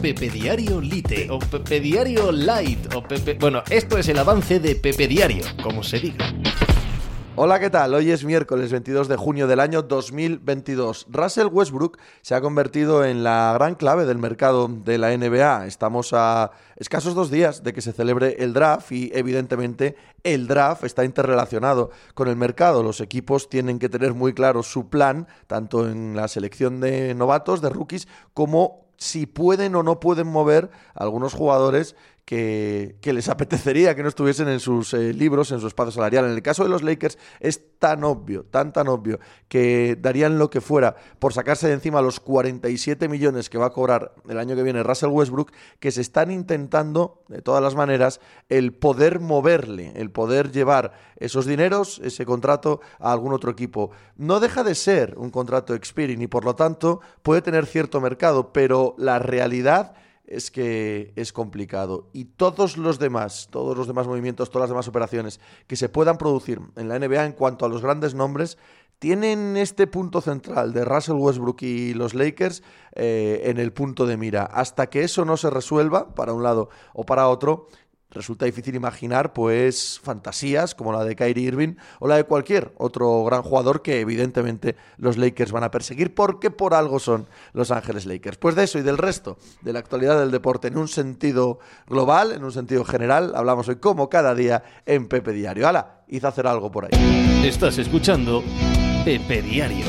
Pepe Diario Lite o Pepe Diario Light o Pepe... Bueno, esto es el avance de Pepe Diario, como se diga. Hola, ¿qué tal? Hoy es miércoles 22 de junio del año 2022. Russell Westbrook se ha convertido en la gran clave del mercado de la NBA. Estamos a escasos dos días de que se celebre el draft y evidentemente el draft está interrelacionado con el mercado. Los equipos tienen que tener muy claro su plan, tanto en la selección de novatos, de rookies, como si pueden o no pueden mover algunos jugadores que, les apetecería que no estuviesen en sus eh, libros, en su espacio salarial. En el caso de los Lakers es tan obvio, tan tan obvio, que darían lo que fuera por sacarse de encima los 47 millones que va a cobrar el año que viene Russell Westbrook, que se están intentando, de todas las maneras, el poder moverle, el poder llevar esos dineros, ese contrato, a algún otro equipo. No deja de ser un contrato expiring y por lo tanto puede tener cierto mercado, pero la realidad es que es complicado. Y todos los demás, todos los demás movimientos, todas las demás operaciones que se puedan producir en la NBA en cuanto a los grandes nombres, tienen este punto central de Russell Westbrook y los Lakers eh, en el punto de mira. Hasta que eso no se resuelva, para un lado o para otro, resulta difícil imaginar pues fantasías como la de Kyrie Irving o la de cualquier otro gran jugador que evidentemente los Lakers van a perseguir porque por algo son Los Ángeles Lakers. Pues de eso y del resto de la actualidad del deporte en un sentido global, en un sentido general, hablamos hoy como cada día en Pepe Diario. ¡Hala! Hice hacer algo por ahí. Estás escuchando Pepe Diario.